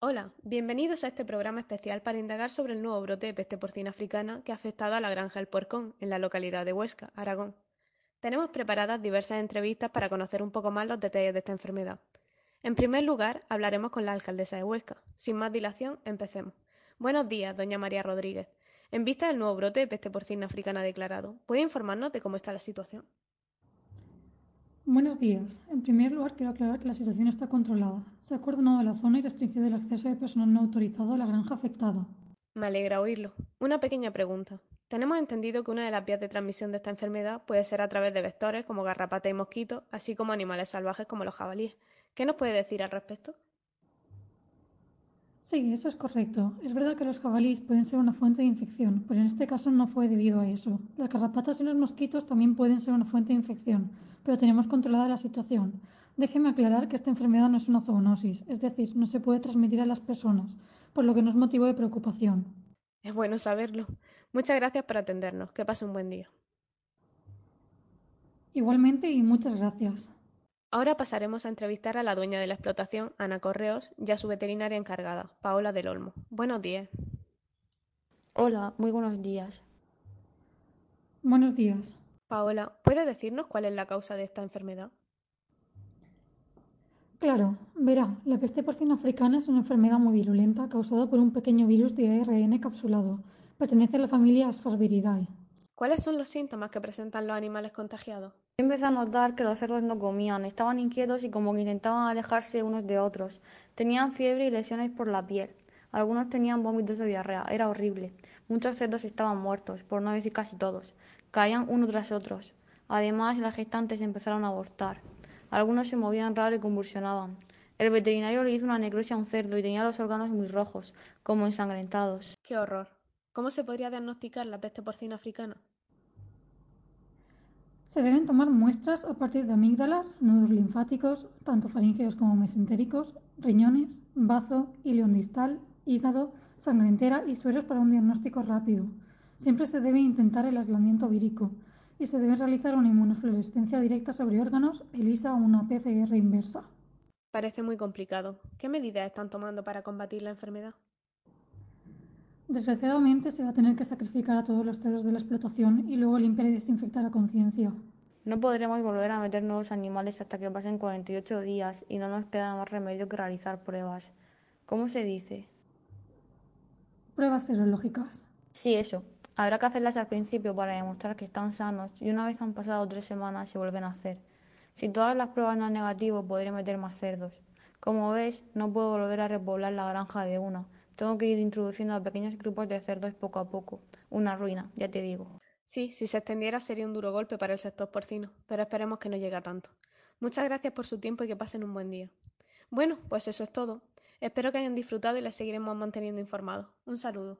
Hola, bienvenidos a este programa especial para indagar sobre el nuevo brote de peste porcina africana que ha afectado a la granja El Puercón, en la localidad de Huesca, Aragón. Tenemos preparadas diversas entrevistas para conocer un poco más los detalles de esta enfermedad. En primer lugar, hablaremos con la alcaldesa de Huesca. Sin más dilación, empecemos. Buenos días, doña María Rodríguez. En vista del nuevo brote de peste porcina africana declarado, ¿puede informarnos de cómo está la situación? Buenos días. En primer lugar, quiero aclarar que la situación está controlada. Se ha coordinado la zona y restringido el acceso de personal no autorizado a la granja afectada. Me alegra oírlo. Una pequeña pregunta. Tenemos entendido que una de las vías de transmisión de esta enfermedad puede ser a través de vectores como garrapata y mosquitos, así como animales salvajes como los jabalíes. ¿Qué nos puede decir al respecto? Sí, eso es correcto. Es verdad que los jabalíes pueden ser una fuente de infección, pero en este caso no fue debido a eso. Las garrapatas y los mosquitos también pueden ser una fuente de infección, pero tenemos controlada la situación. Déjeme aclarar que esta enfermedad no es una zoonosis, es decir, no se puede transmitir a las personas, por lo que no es motivo de preocupación. Es bueno saberlo. Muchas gracias por atendernos. Que pase un buen día. Igualmente y muchas gracias. Ahora pasaremos a entrevistar a la dueña de la explotación, Ana Correos, y a su veterinaria encargada, Paola del Olmo. Buenos días. Hola, muy buenos días. Buenos días. Paola, ¿puede decirnos cuál es la causa de esta enfermedad? Claro, verá, la peste porcina africana es una enfermedad muy virulenta causada por un pequeño virus de ARN capsulado. Pertenece a la familia Asfarviridae. ¿Cuáles son los síntomas que presentan los animales contagiados? Empecé a notar que los cerdos no comían, estaban inquietos y como que intentaban alejarse unos de otros. Tenían fiebre y lesiones por la piel. Algunos tenían vómitos de diarrea, era horrible. Muchos cerdos estaban muertos, por no decir casi todos. Caían uno tras otros. Además, las gestantes empezaron a abortar. Algunos se movían raro y convulsionaban. El veterinario le hizo una necrosia a un cerdo y tenía los órganos muy rojos, como ensangrentados. ¡Qué horror! ¿Cómo se podría diagnosticar la peste porcina africana? Se deben tomar muestras a partir de amígdalas, nodos linfáticos, tanto faríngeos como mesentéricos, riñones, bazo, ilion distal, hígado, sangre entera y sueros para un diagnóstico rápido. Siempre se debe intentar el aislamiento vírico y se debe realizar una inmunofluorescencia directa sobre órganos, ELISA o una PCR inversa. Parece muy complicado. ¿Qué medidas están tomando para combatir la enfermedad? Desgraciadamente se va a tener que sacrificar a todos los cerdos de la explotación y luego limpiar y desinfectar a conciencia. No podremos volver a meter nuevos animales hasta que pasen 48 días y no nos queda más remedio que realizar pruebas. ¿Cómo se dice? Pruebas serológicas. Sí, eso. Habrá que hacerlas al principio para demostrar que están sanos y una vez han pasado tres semanas se vuelven a hacer. Si todas las pruebas no dan negativo, podré meter más cerdos. Como ves, no puedo volver a repoblar la granja de una tengo que ir introduciendo a pequeños grupos de cerdos poco a poco. Una ruina, ya te digo. Sí, si se extendiera sería un duro golpe para el sector porcino, pero esperemos que no llegue a tanto. Muchas gracias por su tiempo y que pasen un buen día. Bueno, pues eso es todo. Espero que hayan disfrutado y les seguiremos manteniendo informados. Un saludo.